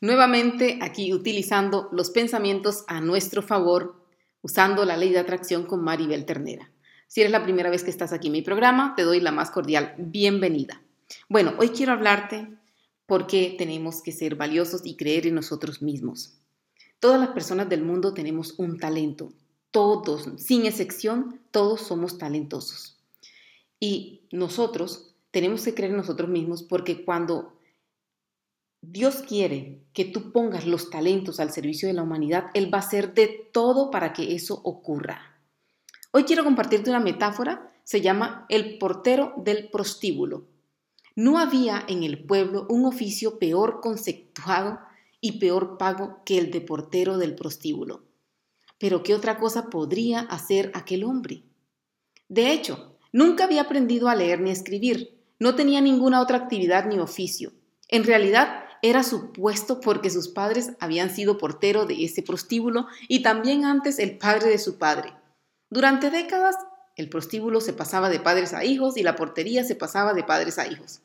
Nuevamente aquí utilizando los pensamientos a nuestro favor, usando la ley de atracción con Maribel Ternera. Si eres la primera vez que estás aquí en mi programa, te doy la más cordial bienvenida. Bueno, hoy quiero hablarte por qué tenemos que ser valiosos y creer en nosotros mismos. Todas las personas del mundo tenemos un talento. Todos, sin excepción, todos somos talentosos. Y nosotros tenemos que creer en nosotros mismos porque cuando Dios quiere que tú pongas los talentos al servicio de la humanidad, Él va a hacer de todo para que eso ocurra. Hoy quiero compartirte una metáfora, se llama el portero del prostíbulo. No había en el pueblo un oficio peor conceptuado y peor pago que el de portero del prostíbulo. Pero ¿qué otra cosa podría hacer aquel hombre? De hecho, nunca había aprendido a leer ni a escribir, no tenía ninguna otra actividad ni oficio. En realidad, era supuesto porque sus padres habían sido portero de ese prostíbulo y también antes el padre de su padre. Durante décadas, el prostíbulo se pasaba de padres a hijos y la portería se pasaba de padres a hijos.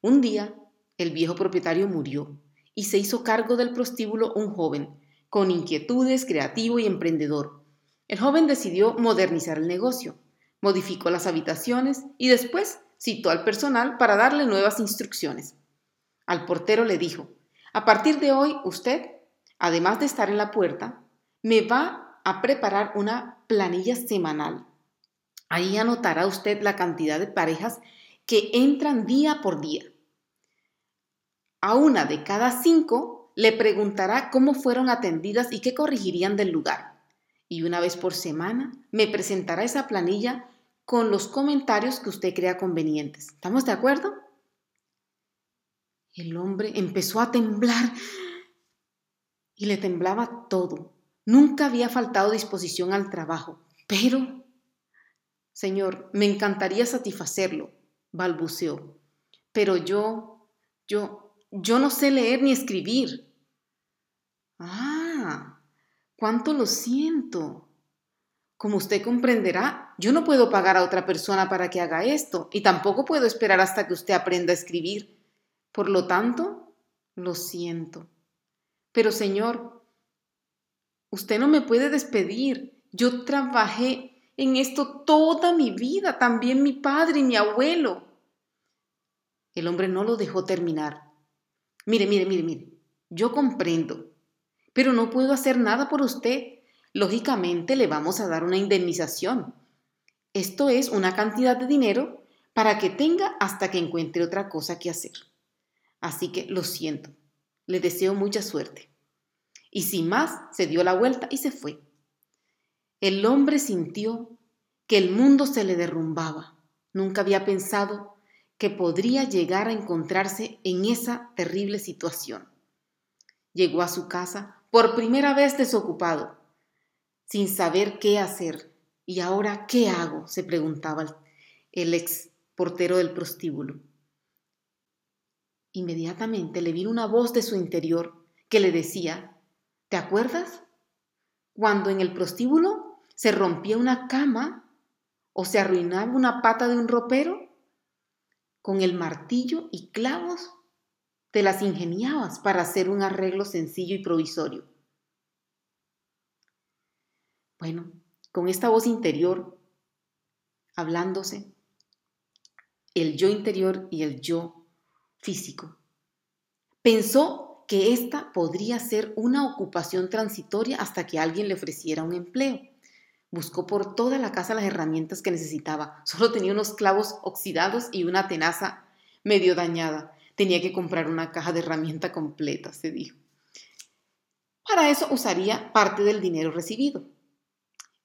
Un día, el viejo propietario murió y se hizo cargo del prostíbulo un joven, con inquietudes, creativo y emprendedor. El joven decidió modernizar el negocio, modificó las habitaciones y después citó al personal para darle nuevas instrucciones. Al portero le dijo, a partir de hoy usted, además de estar en la puerta, me va a preparar una planilla semanal. Ahí anotará usted la cantidad de parejas que entran día por día. A una de cada cinco le preguntará cómo fueron atendidas y qué corregirían del lugar. Y una vez por semana me presentará esa planilla con los comentarios que usted crea convenientes. ¿Estamos de acuerdo? El hombre empezó a temblar y le temblaba todo. Nunca había faltado disposición al trabajo, pero, Señor, me encantaría satisfacerlo, balbuceó. Pero yo, yo, yo no sé leer ni escribir. Ah, cuánto lo siento. Como usted comprenderá, yo no puedo pagar a otra persona para que haga esto y tampoco puedo esperar hasta que usted aprenda a escribir. Por lo tanto, lo siento. Pero Señor, usted no me puede despedir. Yo trabajé en esto toda mi vida, también mi padre y mi abuelo. El hombre no lo dejó terminar. Mire, mire, mire, mire, yo comprendo, pero no puedo hacer nada por usted. Lógicamente le vamos a dar una indemnización. Esto es una cantidad de dinero para que tenga hasta que encuentre otra cosa que hacer. Así que lo siento, le deseo mucha suerte. Y sin más, se dio la vuelta y se fue. El hombre sintió que el mundo se le derrumbaba. Nunca había pensado que podría llegar a encontrarse en esa terrible situación. Llegó a su casa por primera vez desocupado, sin saber qué hacer. ¿Y ahora qué hago? se preguntaba el ex portero del prostíbulo. Inmediatamente le vino una voz de su interior que le decía, ¿te acuerdas? Cuando en el prostíbulo se rompía una cama o se arruinaba una pata de un ropero, con el martillo y clavos te las ingeniabas para hacer un arreglo sencillo y provisorio. Bueno, con esta voz interior, hablándose, el yo interior y el yo físico. Pensó que esta podría ser una ocupación transitoria hasta que alguien le ofreciera un empleo. Buscó por toda la casa las herramientas que necesitaba. Solo tenía unos clavos oxidados y una tenaza medio dañada. Tenía que comprar una caja de herramienta completa, se dijo. Para eso usaría parte del dinero recibido.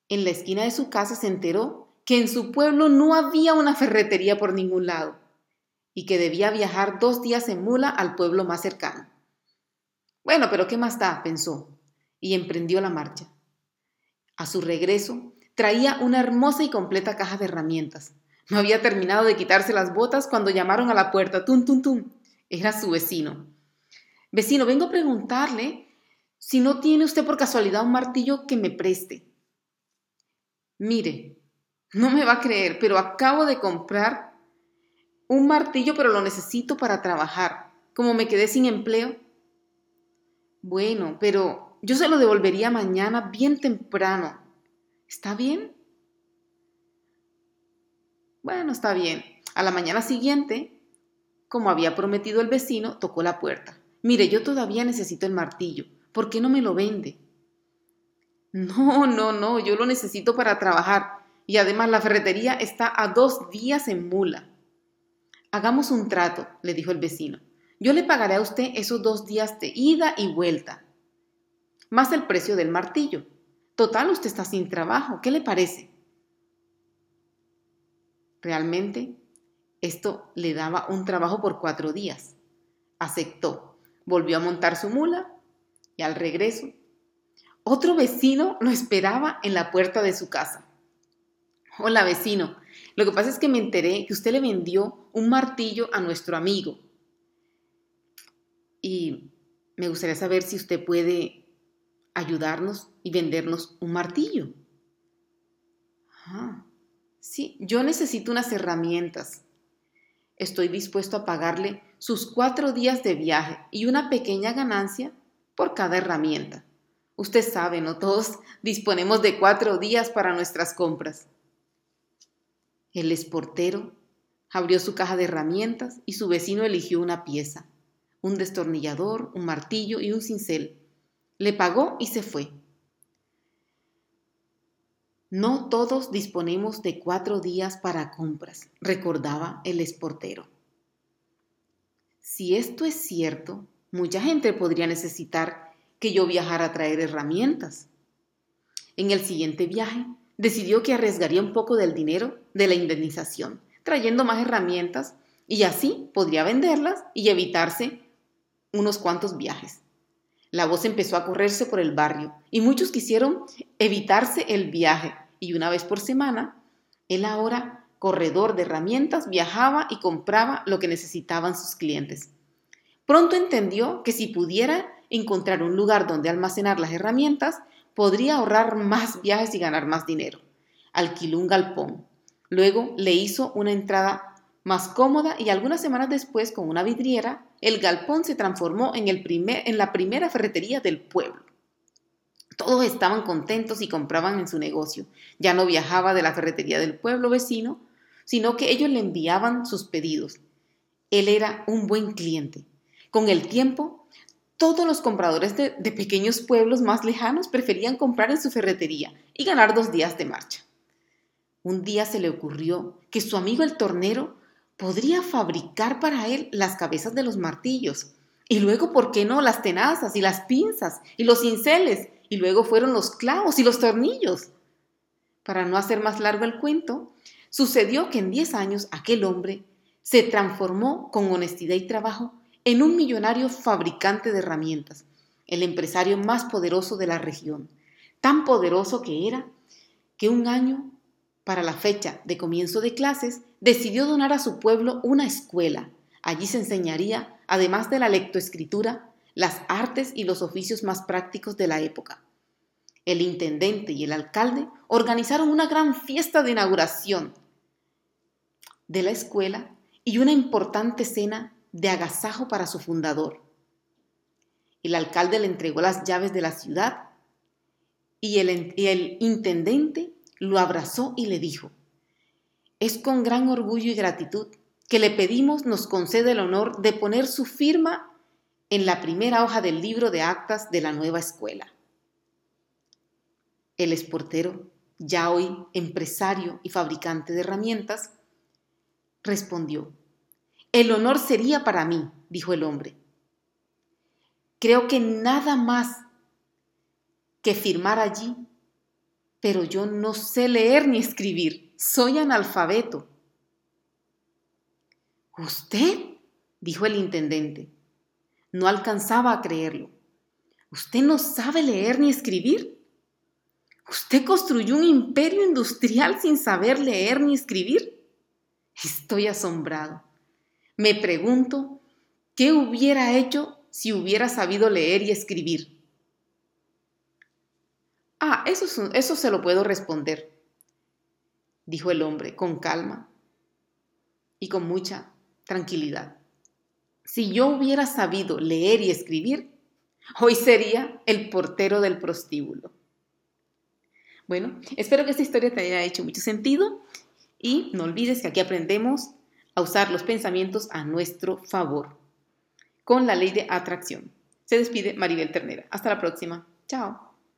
En la esquina de su casa se enteró que en su pueblo no había una ferretería por ningún lado y que debía viajar dos días en mula al pueblo más cercano. Bueno, pero ¿qué más da? pensó, y emprendió la marcha. A su regreso, traía una hermosa y completa caja de herramientas. No había terminado de quitarse las botas cuando llamaron a la puerta. Tum, tum, tum. Era su vecino. Vecino, vengo a preguntarle si no tiene usted por casualidad un martillo que me preste. Mire, no me va a creer, pero acabo de comprar un martillo, pero lo necesito para trabajar. Como me quedé sin empleo. Bueno, pero yo se lo devolvería mañana bien temprano. ¿Está bien? Bueno, está bien. A la mañana siguiente, como había prometido el vecino, tocó la puerta. Mire, yo todavía necesito el martillo. ¿Por qué no me lo vende? No, no, no, yo lo necesito para trabajar. Y además la ferretería está a dos días en mula. Hagamos un trato, le dijo el vecino. Yo le pagaré a usted esos dos días de ida y vuelta, más el precio del martillo. Total, usted está sin trabajo. ¿Qué le parece? Realmente, esto le daba un trabajo por cuatro días. Aceptó. Volvió a montar su mula y al regreso, otro vecino lo esperaba en la puerta de su casa. Hola vecino, lo que pasa es que me enteré que usted le vendió un martillo a nuestro amigo. Y me gustaría saber si usted puede ayudarnos y vendernos un martillo. Ah, sí, yo necesito unas herramientas. Estoy dispuesto a pagarle sus cuatro días de viaje y una pequeña ganancia por cada herramienta. Usted sabe, no todos disponemos de cuatro días para nuestras compras. El esportero abrió su caja de herramientas y su vecino eligió una pieza, un destornillador, un martillo y un cincel. Le pagó y se fue. No todos disponemos de cuatro días para compras, recordaba el esportero. Si esto es cierto, mucha gente podría necesitar que yo viajara a traer herramientas. En el siguiente viaje, decidió que arriesgaría un poco del dinero de la indemnización, trayendo más herramientas y así podría venderlas y evitarse unos cuantos viajes. La voz empezó a correrse por el barrio y muchos quisieron evitarse el viaje y una vez por semana, él ahora, corredor de herramientas, viajaba y compraba lo que necesitaban sus clientes. Pronto entendió que si pudiera encontrar un lugar donde almacenar las herramientas, podría ahorrar más viajes y ganar más dinero. Alquiló un galpón. Luego le hizo una entrada más cómoda y algunas semanas después, con una vidriera, el galpón se transformó en, el primer, en la primera ferretería del pueblo. Todos estaban contentos y compraban en su negocio. Ya no viajaba de la ferretería del pueblo vecino, sino que ellos le enviaban sus pedidos. Él era un buen cliente. Con el tiempo todos los compradores de, pequeños pueblos más lejanos preferían comprar en su ferretería y ganar dos días de marcha. Un día se le ocurrió que su amigo el tornero podría fabricar para él las cabezas de los martillos y luego, ¿por qué no?, las tenazas y las pinzas y los cinceles y luego fueron los clavos y los tornillos. Para no hacer más largo el cuento, sucedió que en diez años aquel hombre se transformó con honestidad y trabajo en un millonario fabricante de herramientas, el empresario más poderoso de la región, tan poderoso que era que un año, para la fecha de comienzo de clases, decidió donar a su pueblo una escuela. Allí se enseñaría, además de la lectoescritura, las artes y los oficios más prácticos de la época. El intendente y el alcalde organizaron una gran fiesta de inauguración de la escuela y una importante cena de agasajo para su fundador. El alcalde le entregó las llaves de la ciudad y el, el intendente lo abrazó y le dijo, es con gran orgullo y gratitud que le pedimos nos concede el honor de poner su firma en la primera hoja del libro de actas de la nueva escuela. El esportero, ya hoy empresario y fabricante de herramientas, respondió, el honor sería para mí, dijo el hombre. Creo que nada más que firmar allí, pero yo no sé leer ni escribir, soy analfabeto. ¿Usted? dijo el intendente. No alcanzaba a creerlo. ¿Usted no sabe leer ni escribir? ¿Usted construyó un imperio industrial sin saber leer ni escribir? Estoy asombrado. Me pregunto, ¿qué hubiera hecho si hubiera sabido leer y escribir? Ah, eso, eso se lo puedo responder, dijo el hombre con calma y con mucha tranquilidad. Si yo hubiera sabido leer y escribir, Hoy sería el portero del prostíbulo. Bueno, espero que esta historia te haya hecho mucho sentido y no olvides que aquí aprendemos a usar los pensamientos a nuestro favor con la ley de atracción. Se despide Maribel Ternera. Hasta la próxima. Chao.